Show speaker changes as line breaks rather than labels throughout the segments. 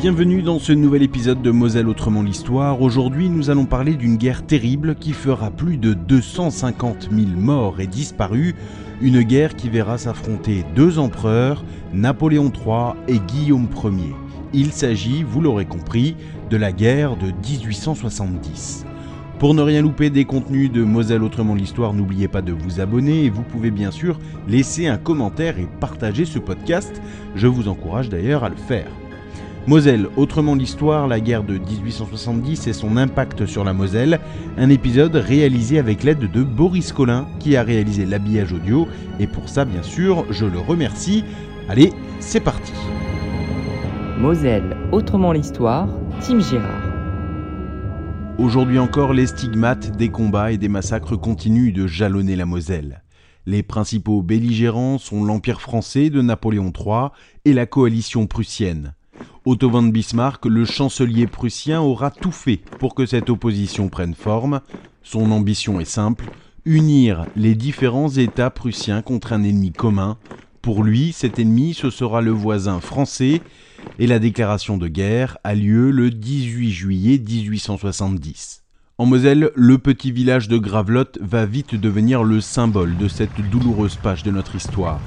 Bienvenue dans ce nouvel épisode de Moselle Autrement l'Histoire. Aujourd'hui, nous allons parler d'une guerre terrible qui fera plus de 250 000 morts et disparus. Une guerre qui verra s'affronter deux empereurs, Napoléon III et Guillaume Ier. Il s'agit, vous l'aurez compris, de la guerre de 1870. Pour ne rien louper des contenus de Moselle Autrement l'Histoire, n'oubliez pas de vous abonner et vous pouvez bien sûr laisser un commentaire et partager ce podcast. Je vous encourage d'ailleurs à le faire. Moselle, autrement l'histoire, la guerre de 1870 et son impact sur la Moselle, un épisode réalisé avec l'aide de Boris Collin qui a réalisé l'habillage audio et pour ça bien sûr je le remercie. Allez, c'est parti
Moselle, autrement l'histoire, Tim Girard.
Aujourd'hui encore, les stigmates des combats et des massacres continuent de jalonner la Moselle. Les principaux belligérants sont l'Empire français de Napoléon III et la coalition prussienne. Otto von Bismarck, le chancelier prussien, aura tout fait pour que cette opposition prenne forme. Son ambition est simple, unir les différents États prussiens contre un ennemi commun. Pour lui, cet ennemi, ce sera le voisin français, et la déclaration de guerre a lieu le 18 juillet 1870. En Moselle, le petit village de Gravelotte va vite devenir le symbole de cette douloureuse page de notre histoire.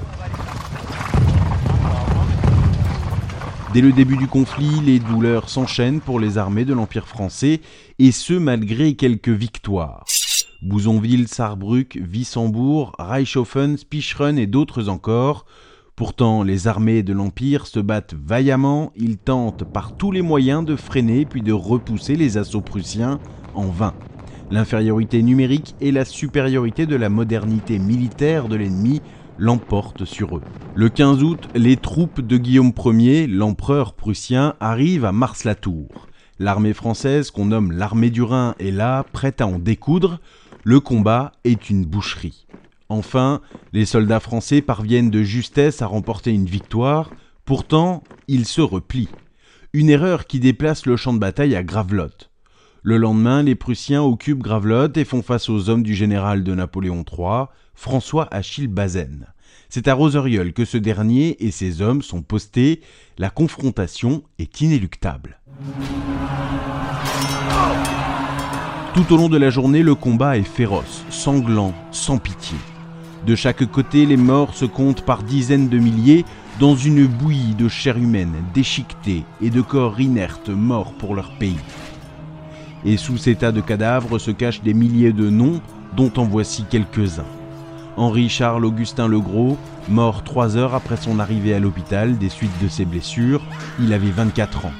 Dès le début du conflit, les douleurs s'enchaînent pour les armées de l'Empire français, et ce malgré quelques victoires. Bouzonville, Sarrebruck, Wissembourg, Reichshofen, Spicheren et d'autres encore. Pourtant, les armées de l'Empire se battent vaillamment, ils tentent par tous les moyens de freiner puis de repousser les assauts prussiens en vain. L'infériorité numérique et la supériorité de la modernité militaire de l'ennemi l'emportent sur eux. Le 15 août, les troupes de Guillaume Ier, l'empereur prussien, arrivent à Mars-la-Tour. L'armée française, qu'on nomme l'armée du Rhin, est là, prête à en découdre. Le combat est une boucherie. Enfin, les soldats français parviennent de justesse à remporter une victoire, pourtant, ils se replient. Une erreur qui déplace le champ de bataille à Gravelotte. Le lendemain, les Prussiens occupent Gravelotte et font face aux hommes du général de Napoléon III, François Achille Bazaine. C'est à Roseuriol que ce dernier et ses hommes sont postés. La confrontation est inéluctable. Tout au long de la journée, le combat est féroce, sanglant, sans pitié. De chaque côté, les morts se comptent par dizaines de milliers dans une bouillie de chair humaine déchiquetée et de corps inertes morts pour leur pays. Et sous ces tas de cadavres se cachent des milliers de noms dont en voici quelques-uns. Henri-Charles Augustin Legros, mort trois heures après son arrivée à l'hôpital des suites de ses blessures, il avait 24 ans.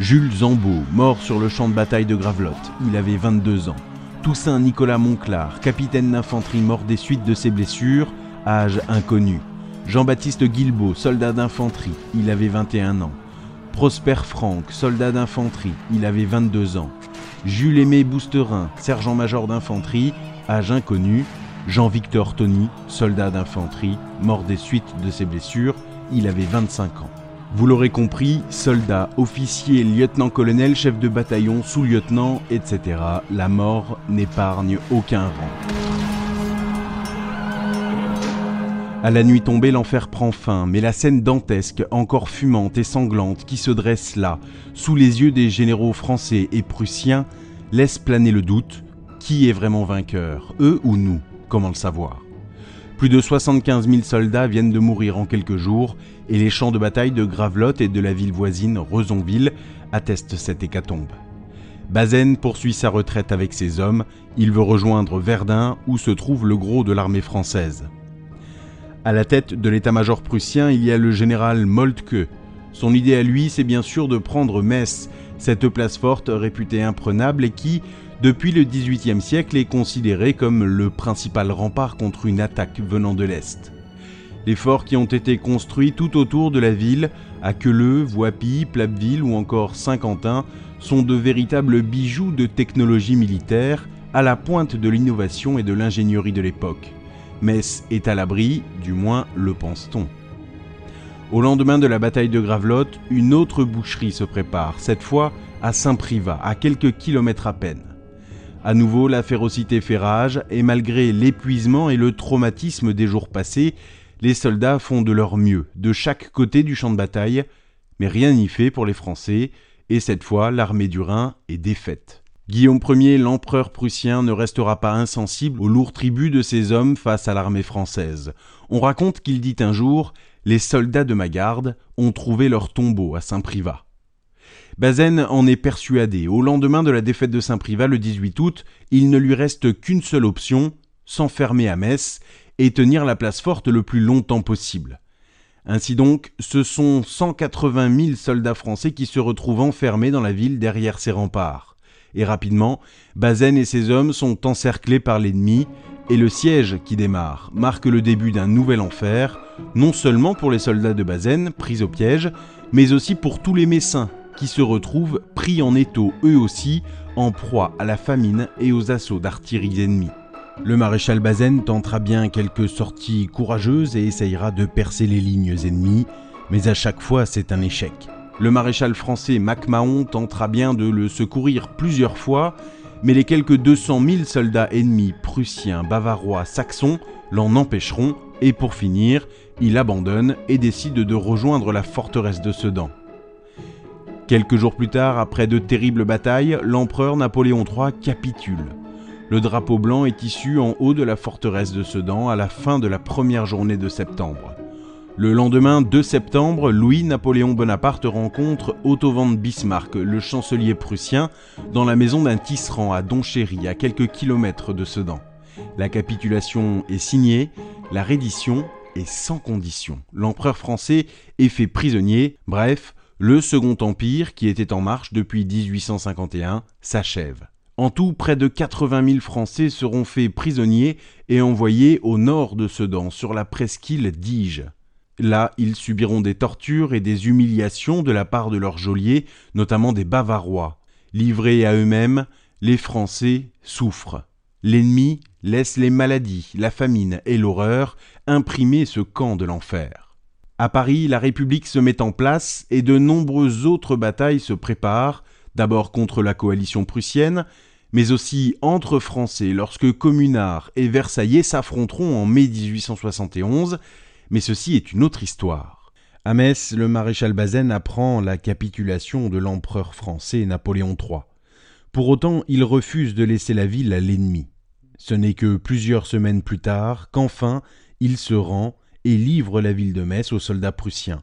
Jules Zambeau, mort sur le champ de bataille de Gravelotte, il avait 22 ans. Toussaint Nicolas Monclar, capitaine d'infanterie mort des suites de ses blessures, âge inconnu. Jean-Baptiste Guilbeault, soldat d'infanterie, il avait 21 ans. Prosper Franck, soldat d'infanterie, il avait 22 ans. Jules Aimé Bousterin, sergent-major d'infanterie, âge inconnu. Jean-Victor Tony, soldat d'infanterie, mort des suites de ses blessures, il avait 25 ans. Vous l'aurez compris, soldat, officier, lieutenant-colonel, chef de bataillon, sous-lieutenant, etc., la mort n'épargne aucun rang. À la nuit tombée, l'enfer prend fin, mais la scène dantesque, encore fumante et sanglante, qui se dresse là, sous les yeux des généraux français et prussiens, laisse planer le doute. Qui est vraiment vainqueur, eux ou nous Comment le savoir? Plus de 75 000 soldats viennent de mourir en quelques jours, et les champs de bataille de Gravelotte et de la ville voisine, Rezonville, attestent cette hécatombe. Bazaine poursuit sa retraite avec ses hommes, il veut rejoindre Verdun, où se trouve le gros de l'armée française. À la tête de l'état-major prussien, il y a le général Moltke. Son idée à lui, c'est bien sûr de prendre Metz, cette place forte réputée imprenable et qui, depuis le XVIIIe siècle, est considérée comme le principal rempart contre une attaque venant de l'Est. Les forts qui ont été construits tout autour de la ville, à Queuleux, Voipy, Plapville ou encore Saint-Quentin, sont de véritables bijoux de technologie militaire à la pointe de l'innovation et de l'ingénierie de l'époque. Metz est à l'abri, du moins le pense-t-on. Au lendemain de la bataille de Gravelotte, une autre boucherie se prépare, cette fois à Saint-Privat, à quelques kilomètres à peine. À nouveau, la férocité fait rage, et malgré l'épuisement et le traumatisme des jours passés, les soldats font de leur mieux, de chaque côté du champ de bataille, mais rien n'y fait pour les Français, et cette fois l'armée du Rhin est défaite. Guillaume Ier, l'empereur prussien, ne restera pas insensible au lourd tribut de ses hommes face à l'armée française. On raconte qu'il dit un jour Les soldats de ma garde ont trouvé leur tombeau à Saint-Privat. Bazaine en est persuadé. Au lendemain de la défaite de Saint-Privat le 18 août, il ne lui reste qu'une seule option s'enfermer à Metz et tenir la place forte le plus longtemps possible. Ainsi donc, ce sont 180 000 soldats français qui se retrouvent enfermés dans la ville derrière ses remparts. Et rapidement, Bazaine et ses hommes sont encerclés par l'ennemi, et le siège qui démarre marque le début d'un nouvel enfer, non seulement pour les soldats de Bazaine, pris au piège, mais aussi pour tous les Messins, qui se retrouvent pris en étau eux aussi, en proie à la famine et aux assauts d'artillerie ennemies. Le maréchal Bazaine tentera bien quelques sorties courageuses et essayera de percer les lignes ennemies, mais à chaque fois c'est un échec. Le maréchal français MacMahon tentera bien de le secourir plusieurs fois, mais les quelques 200 000 soldats ennemis prussiens, bavarois, saxons l'en empêcheront, et pour finir, il abandonne et décide de rejoindre la forteresse de Sedan. Quelques jours plus tard, après de terribles batailles, l'empereur Napoléon III capitule. Le drapeau blanc est issu en haut de la forteresse de Sedan à la fin de la première journée de septembre. Le lendemain 2 septembre, Louis-Napoléon Bonaparte rencontre Otto von Bismarck, le chancelier prussien, dans la maison d'un tisserand à Donchéry, à quelques kilomètres de Sedan. La capitulation est signée, la reddition est sans condition. L'empereur français est fait prisonnier, bref, le Second Empire, qui était en marche depuis 1851, s'achève. En tout, près de 80 000 Français seront faits prisonniers et envoyés au nord de Sedan, sur la presqu'île d'Ige. Là, ils subiront des tortures et des humiliations de la part de leurs geôliers, notamment des Bavarois. Livrés à eux-mêmes, les Français souffrent. L'ennemi laisse les maladies, la famine et l'horreur imprimer ce camp de l'enfer. À Paris, la République se met en place et de nombreuses autres batailles se préparent, d'abord contre la coalition prussienne, mais aussi entre Français lorsque Communards et Versaillais s'affronteront en mai 1871, mais ceci est une autre histoire. À Metz, le maréchal Bazaine apprend la capitulation de l'empereur français Napoléon III. Pour autant, il refuse de laisser la ville à l'ennemi. Ce n'est que plusieurs semaines plus tard qu'enfin il se rend et livre la ville de Metz aux soldats prussiens.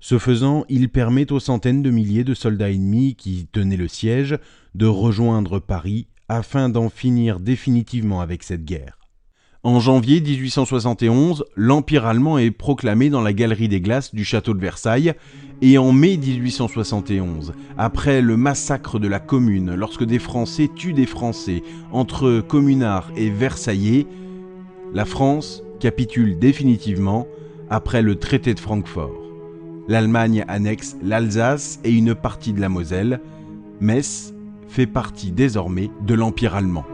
Ce faisant, il permet aux centaines de milliers de soldats ennemis qui tenaient le siège de rejoindre Paris afin d'en finir définitivement avec cette guerre. En janvier 1871, l'Empire allemand est proclamé dans la galerie des glaces du château de Versailles, et en mai 1871, après le massacre de la Commune, lorsque des Français tuent des Français entre communards et Versaillais, la France capitule définitivement après le traité de Francfort l'Allemagne annexe l'Alsace et une partie de la Moselle. Metz fait partie désormais de l'Empire allemand.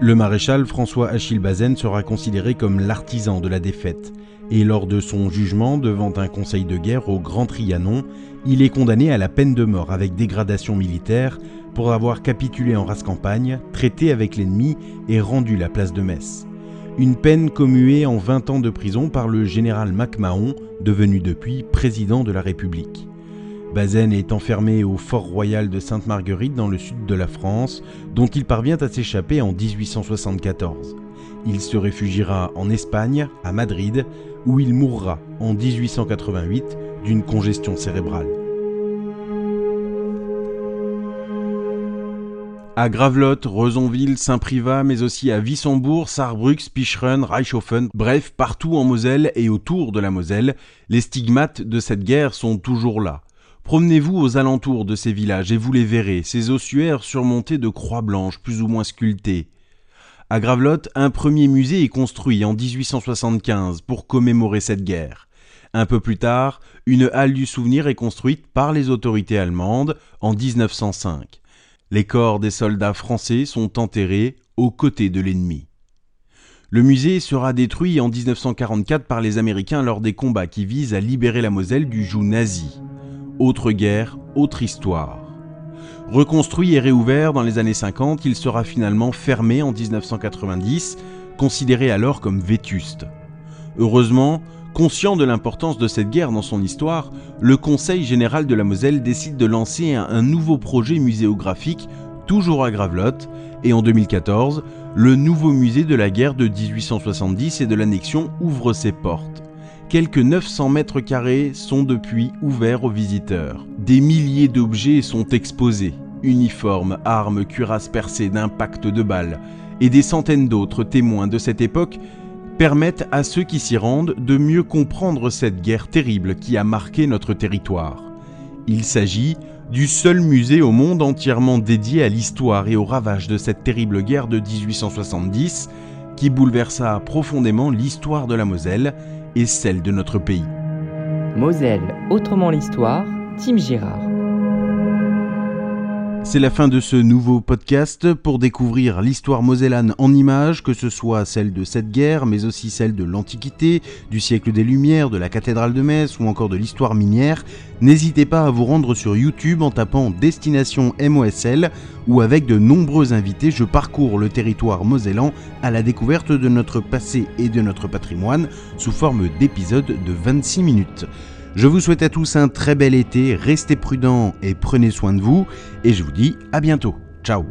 Le maréchal François Achille Bazaine sera considéré comme l'artisan de la défaite, et lors de son jugement devant un conseil de guerre au Grand Trianon, il est condamné à la peine de mort avec dégradation militaire pour avoir capitulé en race campagne, traité avec l'ennemi et rendu la place de Metz une peine commuée en 20 ans de prison par le général MacMahon, devenu depuis président de la République. Bazaine est enfermé au fort royal de Sainte-Marguerite dans le sud de la France, dont il parvient à s'échapper en 1874. Il se réfugiera en Espagne, à Madrid, où il mourra en 1888 d'une congestion cérébrale. à Gravelotte, Rezonville, Saint-Privat, mais aussi à Wissembourg, Saarbrück, Spicheren, Reichshofen, bref, partout en Moselle et autour de la Moselle, les stigmates de cette guerre sont toujours là. Promenez-vous aux alentours de ces villages et vous les verrez, ces ossuaires surmontés de croix blanches plus ou moins sculptées. À Gravelotte, un premier musée est construit en 1875 pour commémorer cette guerre. Un peu plus tard, une halle du souvenir est construite par les autorités allemandes en 1905. Les corps des soldats français sont enterrés aux côtés de l'ennemi. Le musée sera détruit en 1944 par les Américains lors des combats qui visent à libérer la Moselle du joug nazi. Autre guerre, autre histoire. Reconstruit et réouvert dans les années 50, il sera finalement fermé en 1990, considéré alors comme vétuste. Heureusement, conscient de l'importance de cette guerre dans son histoire, le Conseil général de la Moselle décide de lancer un, nouveau projet muséographique, toujours à Gravelotte, et en 2014, le nouveau musée de la guerre de 1870 et de l'annexion ouvre ses portes. Quelques 900 mètres carrés sont depuis ouverts aux visiteurs. Des milliers d'objets sont exposés. Uniformes, armes, cuirasses percées d'impact de balles et des centaines d'autres témoins de cette époque permettent à ceux qui s'y rendent de mieux comprendre cette guerre terrible qui a marqué notre territoire. Il s'agit du seul musée au monde entièrement dédié à l'histoire et aux ravages de cette terrible guerre de 1870 qui bouleversa profondément l'histoire de la Moselle et celle de notre pays.
Moselle, autrement l'histoire, Tim Girard.
C'est la fin de ce nouveau podcast pour découvrir l'histoire mosellane en images, que ce soit celle de cette guerre, mais aussi celle de l'Antiquité, du siècle des Lumières, de la cathédrale de Metz ou encore de l'histoire minière. N'hésitez pas à vous rendre sur YouTube en tapant Destination MOSL où avec de nombreux invités je parcours le territoire mosellan à la découverte de notre passé et de notre patrimoine sous forme d'épisodes de 26 minutes. Je vous souhaite à tous un très bel été, restez prudents et prenez soin de vous, et je vous dis à bientôt. Ciao